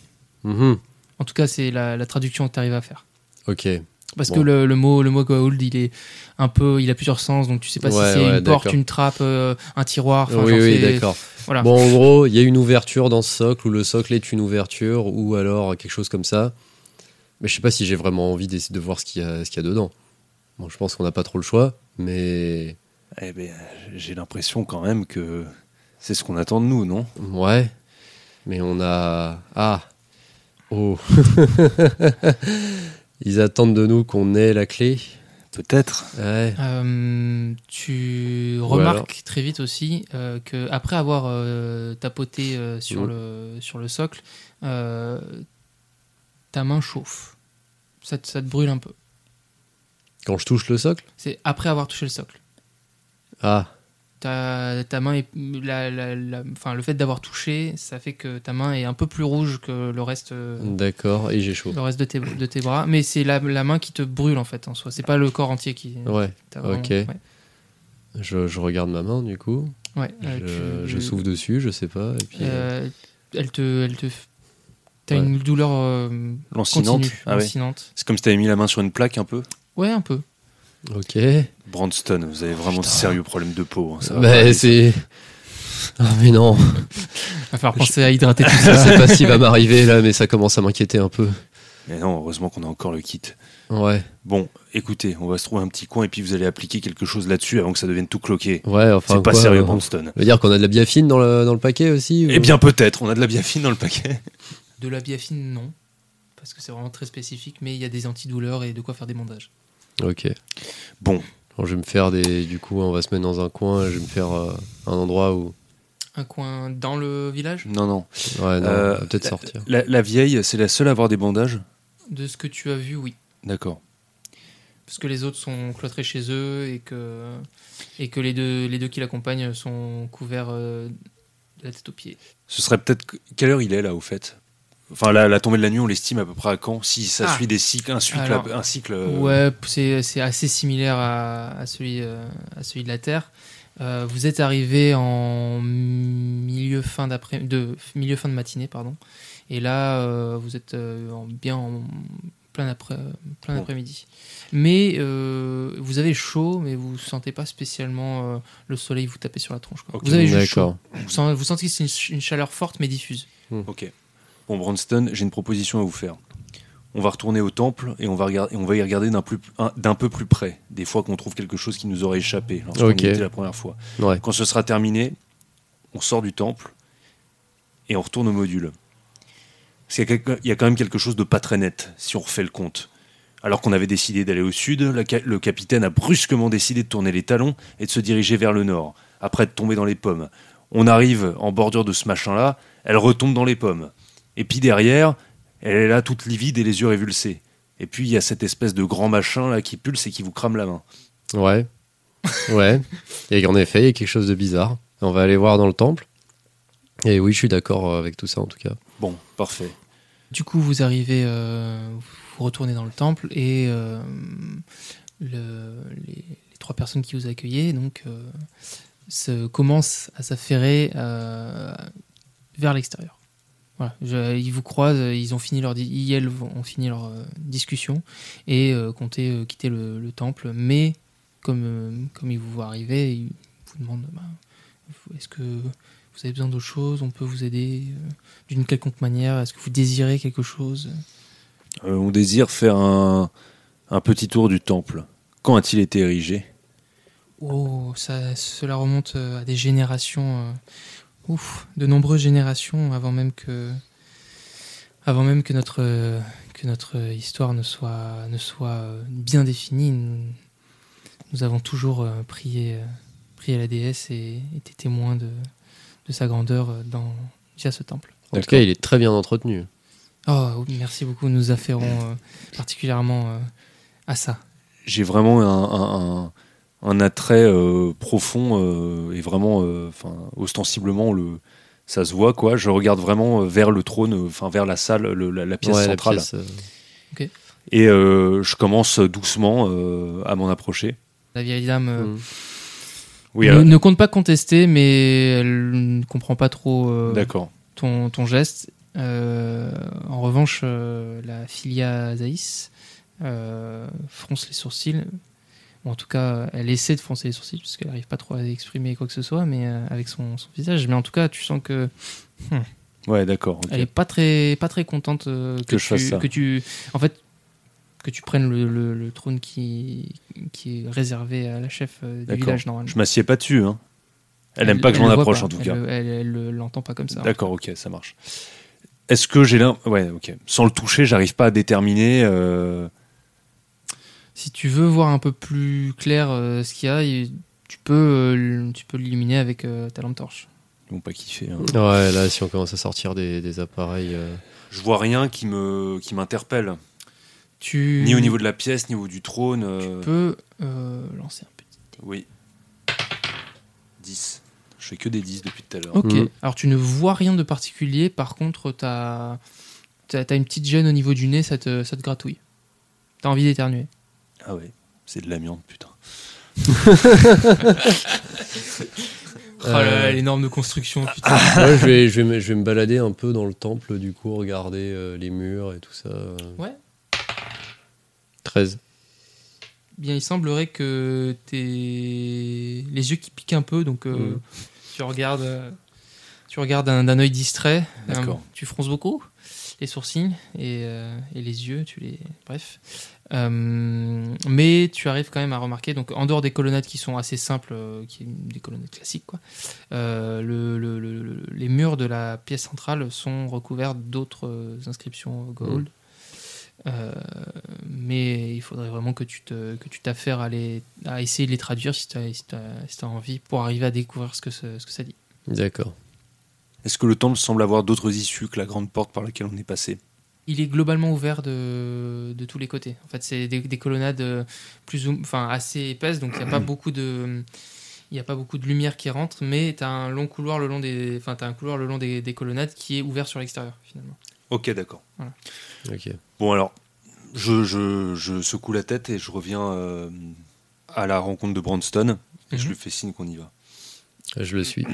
Mhm. En tout cas, c'est la, la traduction que tu arrives à faire. Ok. Parce Bon. que le, le mot le mot il est un peu, il a plusieurs sens, donc tu sais pas Ouais, si c'est ouais, une porte, une trappe, euh, un tiroir. oui, genre, oui, d'accord. Voilà. Bon, en gros, il y a une ouverture dans ce socle, ou le socle est une ouverture, ou alors quelque chose comme ça. Mais je sais pas si j'ai vraiment envie d'essayer de voir ce qu'il y a, ce qu'il y a dedans. Bon, je pense qu'on n'a pas trop le choix, mais Eh ben, j'ai l'impression quand même que c'est ce qu'on attend de nous, non? Ouais. Mais on a ah oh. Ils attendent de nous qu'on ait la clé. Peut-être. Ouais. Euh, tu remarques très vite aussi euh, que après avoir euh, tapoté euh, sur, Mhm. le, sur le socle, euh, ta main chauffe. Ça, te- ça te brûle un peu. Quand je touche le socle? C'est après avoir touché le socle. Ah. Ta, ta main est, la, la- la- enfin, le fait d'avoir touché, ça fait que ta main est un peu plus rouge que le reste, euh, D'accord. Et j'ai chaud. le reste de, tes, de tes bras. Mais c'est la, la main qui te brûle en fait en soi. C'est pas le corps entier qui. Ouais. vraiment- ok. Ouais. Je, je regarde ma main du coup. Ouais, euh, je, tu- je souffle dessus, je sais pas. Et puis. Euh, elle te, elle te, t'as Ouais. une douleur euh, Lancinante. continue, Ah ouais. lancinante. C'est comme si t'avais mis la main sur une plaque un peu. Ouais, un peu. Ok. Branston, vous avez vraiment de sérieux problèmes de peau. hein, ça va Bah, c'est. Ah, mais non. Va falloir penser à hydrater tout Je ça. sais pas qui va m'arriver là, mais ça commence à m'inquiéter un peu. Mais non, heureusement qu'on a encore le kit. Ouais. Bon, écoutez, on va se trouver un petit coin et puis vous allez appliquer quelque chose là-dessus avant que ça devienne tout cloqué. Ouais, enfin. C'est pas quoi, sérieux, euh, Branston. Ça veut dire qu'on a de la biafine dans le, dans le paquet aussi ou- Eh bien, peut-être, on a de la biafine dans le paquet. De la biafine, non. Parce que c'est vraiment très spécifique, mais il y a des antidouleurs et de quoi faire des bandages. Ok. Bon, Alors, je vais me faire des. Du coup, on va se mettre dans un coin, je vais me faire euh, un endroit où. Un coin dans le village? Non, non. Ouais, non, Euh, on va peut-être sortir. La, la vieille, c'est la seule à avoir des bandages? De ce que tu as vu, oui. D'accord. Parce que les autres sont cloîtrés chez eux et que, et que les, deux, les deux qui l'accompagnent sont couverts euh, de la tête aux pieds. Ce serait peut-être. que- Quelle heure il est là, au fait? Enfin, la, la tombée de la nuit, on l'estime à peu près à quand? Si ça Ah. suit des cycles, un cycle. Alors, un cycle euh, Ouais, c'est c'est assez similaire à, à celui, euh, à celui de la Terre. Euh, vous êtes arrivé en milieu fin, d'après, de, milieu fin de matinée, pardon. Et là, euh, vous êtes euh, en- bien en plein, après, plein Bon. après-midi. Mais euh, vous avez chaud, mais vous sentez pas spécialement euh, le soleil vous taper sur la tronche. quoi. Vous avez juste chaud. Vous sentez, vous sentez que c'est une, ch- une chaleur forte mais diffuse. Ok. Bon, Branston, j'ai une proposition à vous faire. on va retourner au temple et on va, regarder, on va y regarder d'un, plus, un- d'un peu plus près, des fois qu'on trouve quelque chose qui nous aurait échappé lorsqu'on Ok. y était la première fois. Ouais. Quand ce sera terminé, on sort du temple et on retourne au module. Parce qu'il y a, quelque- il y a quand même quelque chose de pas très net, si on refait le compte. Alors qu'on avait décidé d'aller au sud, la le capitaine a brusquement décidé de tourner les talons et de se diriger vers le nord, après être tombé dans les pommes. On arrive en bordure de ce machin-là, elle retombe dans les pommes. Et puis derrière, elle est là toute livide et les yeux révulsés. Et puis il y a cette espèce de grand machin là qui pulse et qui vous crame la main. Ouais. Ouais. Et en effet, il y a quelque chose de bizarre. On va aller voir dans le temple. Et oui, je suis d'accord avec tout ça en tout cas. Bon, parfait. Du coup, vous arrivez, euh, vous retournez dans le temple et euh, le- les, les trois personnes qui vous accueillaient donc euh, se commencent à s'affairer euh, vers l'extérieur. Voilà, Je- ils vous croisent, ils ont fini leur, ils, ont fini leur euh, discussion et euh, comptaient euh, quitter le, le temple, mais comme euh, comme ils vous voient arriver, ils vous demandent bah, est-ce que vous avez besoin d'autre chose? On peut vous aider euh, d'une quelconque manière? Est-ce que vous désirez quelque chose? Euh, on désire faire un, un petit tour du temple. Quand a-t-il été érigé? Oh, ça, cela remonte euh, à des générations, euh, ouf, de nombreuses générations avant même que, avant même que notre, que notre histoire ne soit, ne soit euh, bien définie. Nous, nous avons toujours euh, prié, euh, prié la déesse et été témoins de, de sa grandeur dans, via ce temple. En tout cas, il est très bien entretenu. Oh, merci beaucoup. Nous afférons euh, particulièrement euh, à ça. J'ai vraiment un, un- un- un attrait euh, profond euh, et vraiment, euh, enfin, ostensiblement, le, ça se voit quoi. Je regarde vraiment vers le trône, enfin vers la salle, le- la, la pièce Ouais, la centrale, pièce, et je commence doucement à m'en approcher. La vieille dame euh, mm. Oui, ne, compte pas contester, mais elle ne comprend pas trop ton, ton geste. Euh, en revanche, euh, la filia Zaïs euh, fronce les sourcils. En tout cas, elle essaie de froncer les sourcils, parce qu'elle n'arrive pas trop à exprimer quoi que ce soit, mais euh, avec son, son visage. Mais en tout cas, tu sens que Ouais, d'accord. elle est pas très, pas très contente euh, que, Que je tu, fasse ça. que tu, en fait, que tu prennes le, le- le trône qui, qui est réservé à la chef euh, du D'accord. village normalement. Je m'assieds pas dessus. Hein. Elle n'aime pas que je m'en approche pas. en tout Elle cas. le- Elle, le- l'entend pas comme ça. D'accord, ok, ça marche. Est-ce que j'ai l'un. Ouais, ok. Sans le toucher, j'arrive pas à déterminer. Si tu veux voir un peu plus clair euh, ce qu'il y a, tu peux, euh, tu peux l'illuminer avec euh, ta lampe torche. Ils vont pas kiffer. hein. Ouais, là, si on commence à sortir des, des appareils. euh, Je vois rien qui me qui m'interpelle. Tu Ni au niveau de la pièce, ni au niveau du trône. Tu peux euh, lancer un petit. Oui. 10. Je fais que des 10 depuis tout à l'heure. Ok. Mhm. Alors tu ne vois rien de particulier. Par contre, tu as, une petite gêne au niveau du nez, ça te, ça te gratouille. T'as envie d'éternuer. Ah ouais, c'est de l'amiante, putain. Oh là là, les normes de construction, putain. ouais, je, vais, je, vais me, je vais me balader un peu dans le temple, du coup, regarder euh, les murs et tout ça. euh. Ouais. 13. Bien, il semblerait que t'aies les yeux qui piquent un peu, donc euh, Mhm. tu regardes, euh, tu regardes d'un d'un œil distrait. D'accord. Euh, tu fronces beaucoup les sourcils et, euh, et les yeux, tu les, bref. Euh, mais tu arrives quand même à remarquer, donc en dehors des colonnades qui sont assez simples, euh, qui des colonnades classiques, quoi. euh, le- le- le- le- les murs de la pièce centrale sont recouverts d'autres inscriptions gold. Euh, mais il faudrait vraiment que tu te, que tu t'affaires à, les, à essayer de les traduire si tu as, si t'as envie pour arriver à découvrir ce que, ce, ce que ça dit. D'accord. Est-ce que le temple semble avoir d'autres issues que la grande porte par laquelle on est passé? Il est globalement ouvert de, de tous les côtés. En fait, c'est des, des colonnades euh, plus ou, enfin, assez épaisses, donc il n'y a pas beaucoup de. Il n'y a pas beaucoup de lumière qui rentre, mais tu as un long couloir le long des, enfin, t'as un couloir le long des, des colonnades qui est ouvert sur l'extérieur finalement. Ok, d'accord. Ok. Bon alors, je, je- je secoue la tête et je reviens euh, à la rencontre de Bronston et je Mhm. lui fais signe qu'on y va. Je le suis.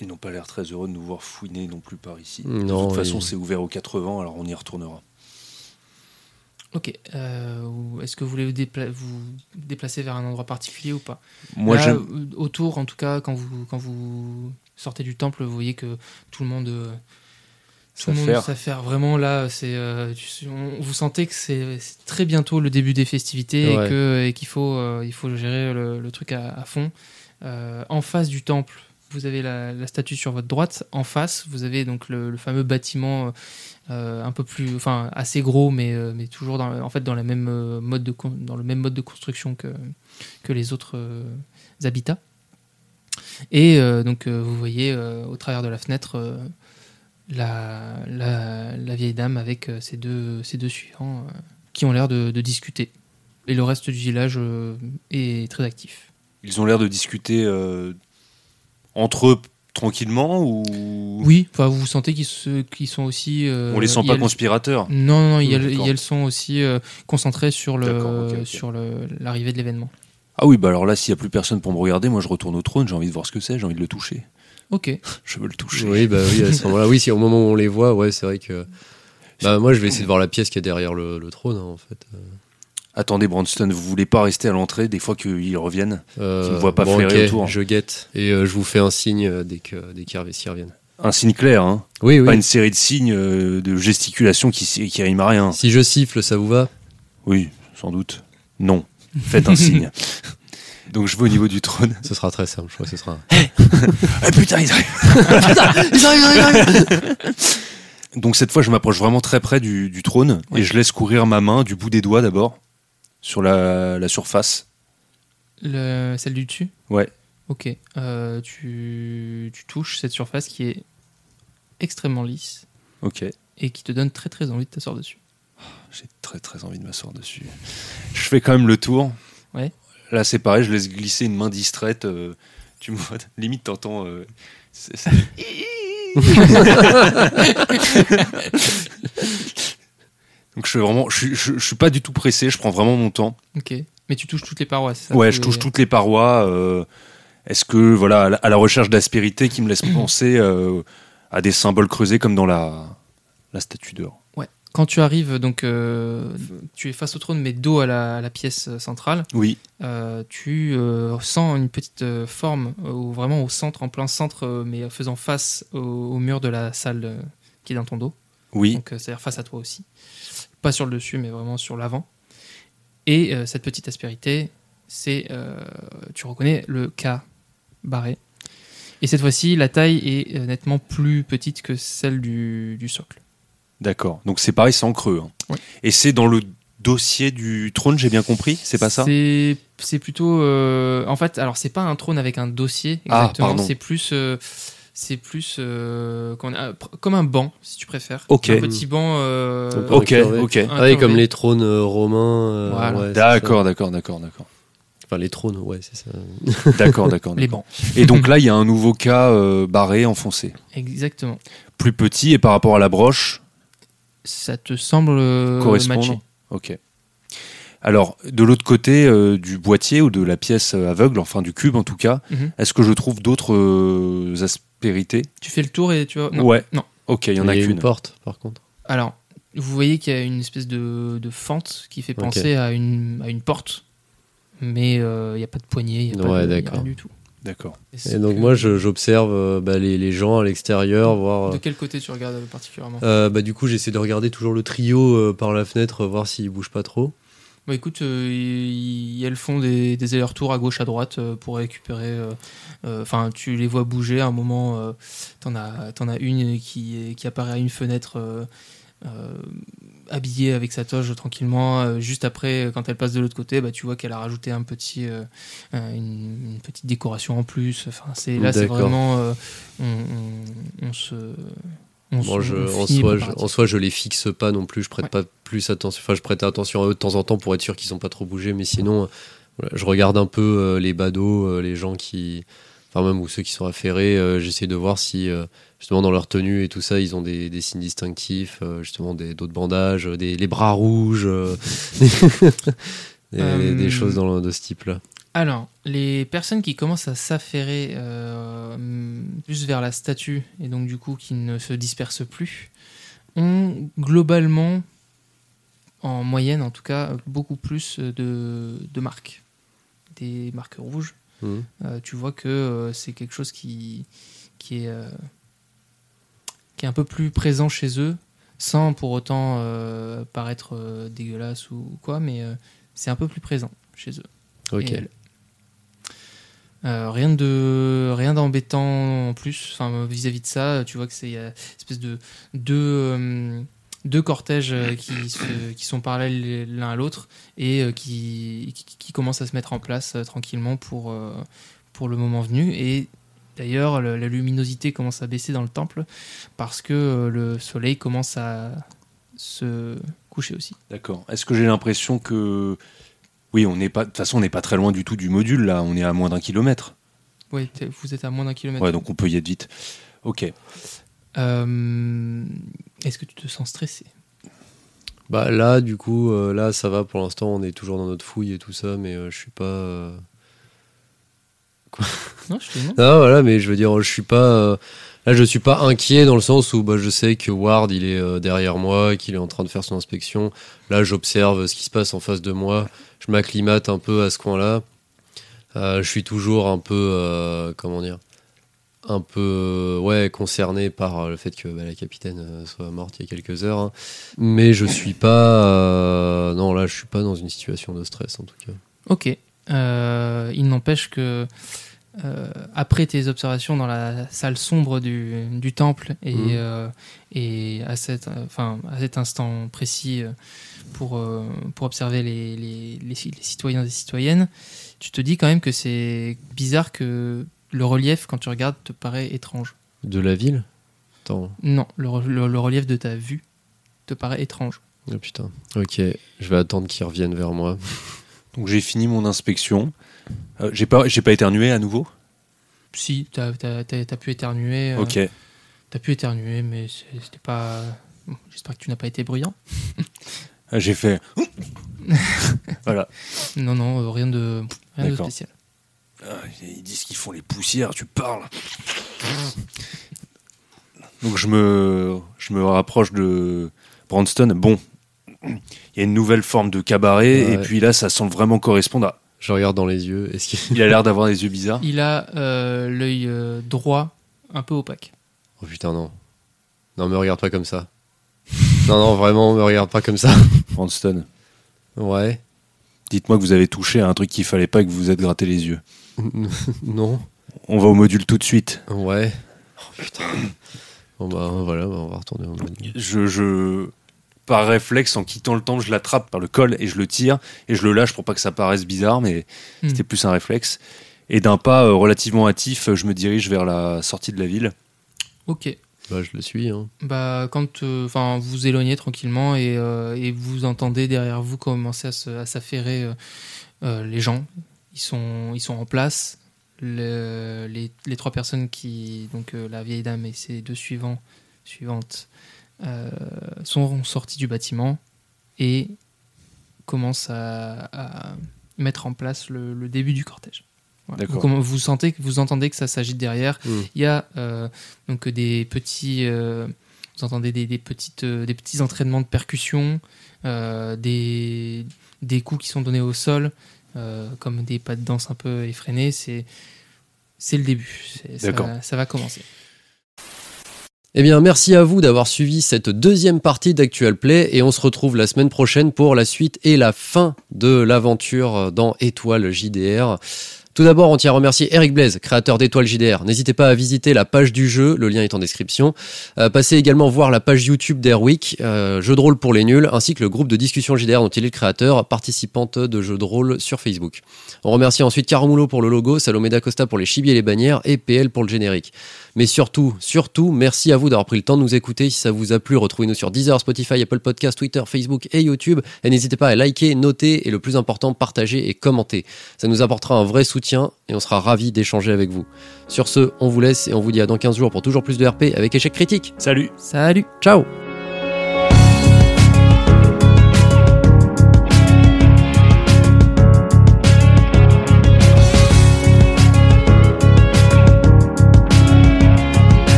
Ils n'ont pas l'air très heureux de nous voir fouiner non plus par ici. de toute façon, c'est ouvert aux 80, alors on y retournera. Ok. euh, Est-ce que vous voulez vous, dépla- vous déplacer vers un endroit particulier ou pas? Moi, Là, j'aime. euh, autour, en tout cas, quand vous, quand vous sortez du temple, vous voyez que tout le monde euh, Tout le monde s'affaire. s'affaire. Vraiment là, c'est, euh, vous sentez que c'est très bientôt le début des festivités Ouais. et qu'il faut, euh, il faut gérer le, le truc à, à fond. Euh, en face du temple, vous avez la, statue sur votre droite. En face, vous avez donc le, fameux bâtiment euh, un peu plus, enfin assez gros, mais euh, toujours dans, en fait euh, dans le même mode de construction que les autres habitats. Et donc vous voyez au travers de la fenêtre la, vieille dame avec ses deux, suivants qui ont l'air de, discuter. Et le reste du village est très actif. Ils ont l'air de discuter entre eux tranquillement ou? Oui, enfin vous sentez qu'ils se- qu'ils sont aussi. euh, on les sent pas le- conspirateurs Non, non, non, il y a le- d'accord. elles sont aussi euh, concentrées sur le ok, ok. sur le- l'arrivée de l'événement. Ah oui, bah alors là, s'il y a plus personne pour me regarder, moi je retourne au trône, j'ai envie de voir ce que c'est, j'ai envie de le toucher. Ok. Je veux le toucher. Oui, bah oui, à ce moment-là, oui, si au moment où on les voit, ouais, c'est vrai que. Bah, moi, je vais essayer de voir la pièce qui est derrière le, le trône, hein, en fait. Attendez, Branston, vous voulez pas rester à l'entrée des fois qu'ils reviennent Euh, me voit pas bon, flairer ok, autour. Je guette et euh, je vous fais un signe euh, dès que dès qu'ils reviennent. Un signe clair, hein Oui, oui. Pas une série de signes euh, de gesticulation qui, qui riment à rien. Si je siffle, ça vous va? Oui, sans doute. Non. Faites un signe. Donc je vais au niveau du trône. Ce sera très simple. Je crois que ce sera. Ah putain, ils arrivent Donc cette fois, je m'approche vraiment très près du, du trône Ouais. et je laisse courir ma main du bout des doigts d'abord sur la, la surface. Le, celle du dessus? Ouais. Ok. Euh, tu, tu touches cette surface qui est extrêmement lisse Ok. et qui te donne très très envie de t'asseoir dessus. J'ai très très envie de m'asseoir dessus. Je fais quand même le tour. Ouais. Là, c'est pareil, je laisse glisser une main distraite. euh, tu me vois, limite, t'entends. euh, Donc, je suis vraiment. Je, suis- je- je suis pas du tout pressé, je prends vraiment mon temps. Ok. Mais tu touches toutes les parois, c'est ça ouais, je touche toutes les parois. euh, Est-ce que, voilà, à la, recherche d'aspérité qui me laisse penser euh, à des symboles creusés comme dans la, la statue d'or. Quand tu arrives, donc, euh, tu es face au trône, mais dos à la, à la pièce centrale, Oui, tu sens une petite forme, vraiment au centre, en plein centre, mais faisant face au, au mur de la salle qui est dans ton dos. oui. Donc, c'est-à-dire face à toi aussi. Pas sur le dessus, mais vraiment sur l'avant. Et euh, cette petite aspérité, c'est, euh, tu reconnais le K barré. Et cette fois-ci, la taille est euh, nettement plus petite que celle du, du socle. D'accord. Donc c'est pareil, c'est en creux. hein. Et c'est dans le dossier du trône, j'ai bien compris? C'est pas ça? C'est plutôt. euh, en fait, alors c'est pas un trône avec un dossier Ah, exactement. c'est plus. C'est plus euh, qu'on a- pr- comme un banc, si tu préfères. Un petit banc. euh. Ok, ok. Ah comme les trônes euh, romains. euh, Voilà. ouais, c'est D'accord, d'accord, d'accord, d'accord. Enfin, les trônes, ouais, c'est ça. D'accord, d'accord. Les d'accord. bancs. Et donc là, il y a un nouveau cas euh, barré, enfoncé. Exactement. Plus petit et par rapport à la broche, Ça te semble correspondre? matcher. Ok. Alors, de l'autre côté euh, du boîtier ou de la pièce aveugle, enfin du cube en tout cas, Mhm. est-ce que je trouve d'autres euh, aspérités Tu fais le tour et tu vois. Non. Ouais. Non. Ok, il y en a Il y a qu'une. une porte, par contre. Alors, vous voyez qu'il y a une espèce de, de fente qui fait penser à, une, à une porte. Mais euh, il n'y a pas de poignée, il n'y a, pas Ouais, de- il y a d'accord. rien du tout. D'accord. Et donc, moi, je- j'observe euh, bah, les, les gens à l'extérieur, voir. De euh, quel côté tu regardes particulièrement? euh, bah, du coup, j'essaie de regarder toujours le trio euh, par la fenêtre, voir s'ils bougent pas trop. Bah écoute, euh, ils- elles font des, des allers-retours à gauche à droite euh, pour récupérer. euh, euh, Enfin, tu les vois bouger. À un moment, t'en as, t'en as une qui, qui apparaît à une fenêtre. habillée avec sa toge tranquillement juste après quand elle passe de l'autre côté bah tu vois qu'elle a rajouté un petit un- une, une petite décoration en plus enfin c'est là c'est vraiment on, on- on se on je- en, soi, je, préparatifs. en soi, je les fixe pas non plus. Je prête Ouais. pas plus attention. Enfin, je prête attention à eux de temps en temps pour être sûr qu'ils ont pas trop bougé. Mais sinon, voilà, je regarde un peu euh, les badauds, euh, les gens qui, enfin même ou ceux qui sont affairés. euh, J'essaie de voir si justement dans leur tenue et tout ça, ils ont des, des signes distinctifs, justement des d'autres bandages, des les bras rouges, des, des choses dans, de ce type-là. Alors, les personnes qui commencent à s'affairer euh, plus vers la statue et donc du coup qui ne se dispersent plus, ont globalement, en moyenne en tout cas, beaucoup plus de, de marques. Des marques rouges. Mhm. Euh, tu vois que euh, c'est quelque chose qui, qui est... qui est un peu plus présent chez eux, sans pour autant paraître dégueulasse ou quoi, mais c'est un peu plus présent chez eux. Ok. Et elle. Euh, rien de rien d'embêtant en plus enfin vis-à-vis de ça tu vois que c'est une espèce de deux euh, deux cortèges euh, qui, qui sont parallèles l'un à l'autre et qui, qui, qui commencent à se mettre en place tranquillement pour pour le moment venu et d'ailleurs le- la luminosité commence à baisser dans le temple parce que le soleil commence à se coucher aussi D'accord. Est-ce que j'ai l'impression que. Oui, on n'est pas. De toute façon, on n'est pas très loin du tout du module, là. On est à moins d'un kilomètre. oui vous êtes à moins d'un kilomètre Ouais, donc on peut y être vite. Ok. Euh, est-ce que tu te sens stressé? Bah là, du coup, euh, là, ça va pour l'instant. On est toujours dans notre fouille et tout ça, mais euh, je suis pas. euh, non je te demande Ah voilà, mais je veux dire, je suis pas. euh, Là, je suis pas inquiet dans le sens où bah, je sais que Ward, il est euh, derrière moi, qu'il est en train de faire son inspection. Là, j'observe ce qui se passe en face de moi. Je m'acclimate un peu à ce coin-là. Euh, je suis toujours un peu, euh, comment dire, un peu, ouais, concerné par euh, le fait que bah, la capitaine soit morte il y a quelques heures. hein. Mais je suis pas, non, là, je suis pas dans une situation de stress en tout cas. Ok. Il n'empêche que euh, après tes observations dans la salle sombre du, du temple et, Mhm. euh, et à, cet, enfin, à cet instant précis euh, pour, pour observer les, les, les ci- les citoyens et citoyennes, tu te dis quand même que c'est bizarre que le relief, quand tu regardes, te paraît étrange. De la ville? Attends. Non, le- le relief de ta vue te paraît étrange. Oh putain. Ok, je vais attendre qu'ils reviennent vers moi. Donc j'ai fini mon inspection. Euh, j'ai pas, j'ai pas éternué à nouveau? Si, tu as, pu éternuer. euh, Ok. T'as pu éternuer, mais c'était pas. bon, J'espère que tu n'as pas été bruyant. Ah, J'ai fait. voilà. Non, non, euh, rien de, rien de spécial. Ah, ils disent qu'ils font les poussières, tu parles. Donc je me, je me rapproche de Branston. Bon, y a une nouvelle forme de cabaret, Ouais. et puis là, ça semble vraiment correspondre à. Je regarde dans les yeux. Est-ce qu'il... Il a l'air d'avoir des yeux bizarres. Il a euh, l'œil euh, droit un peu opaque. Oh putain, non. Non, me regarde pas comme ça. non, non, vraiment, me regarde pas comme ça. Branston, Ouais. dites-moi que vous avez touché à un truc qu'il fallait pas et que vous vous êtes gratté les yeux. non. On va au module tout de suite. Ouais. Oh putain. Bon bah voilà, bah, on va retourner au menu. Je, je, par réflexe, en quittant le temple, je l'attrape par le col et je le tire et je le lâche pour pas que ça paraisse bizarre, mais Hmm. c'était plus un réflexe. Et d'un pas euh, relativement hâtif, je me dirige vers la sortie de la ville. Ok. Bah je le suis, hein. Bah, quand euh, enfin vous vous éloignez tranquillement et, euh, et vous entendez derrière vous commencer à s'affairer euh, euh, les gens. Ils sont, ils sont en place. Le- les, les trois personnes qui. Donc euh, la vieille dame et ses deux suivants, suivantes euh, sont sortis du bâtiment et commencent à, à mettre en place le, le début du cortège. Voilà. Vous, sentez, vous entendez que ça s'agite derrière. Mm. Il y a euh, donc des petits, euh, vous entendez des, des petites, euh, des petits entraînements de percussion, des, des coups qui sont donnés au sol, comme des pas de danse un peu effrénés. C'est, c'est le début. Ça va commencer. Eh bien, merci à vous d'avoir suivi cette deuxième partie d'Actual Play et on se retrouve la semaine prochaine pour la suite et la fin de l'aventure dans Étoile JDR. Tout d'abord, on tient à remercier Eric Blaise, créateur d'Étoile JDR. N'hésitez pas à visiter la page du jeu, le lien est en description. Euh, passez également voir la page YouTube d'Airwick, euh, jeu de rôle pour les nuls, ainsi que le groupe de discussion JDR dont il est le créateur, participante de jeux de rôle sur Facebook. On remercie ensuite Caramulo pour le logo, Salomé D'Acosta pour les chibis et les bannières et PL pour le générique. Mais surtout, surtout, merci à vous d'avoir pris le temps de nous écouter. Si ça vous a plu, retrouvez-nous sur Deezer, Spotify, Apple Podcast, Twitter, Facebook et YouTube. Et n'hésitez pas à liker, noter et le plus important, partager et commenter. Ça nous apportera un vrai soutien et on sera ravis d'échanger avec vous. Sur ce, on vous laisse et on vous dit à dans 15 jours pour toujours plus de RP avec échec critique. Salut Salut Ciao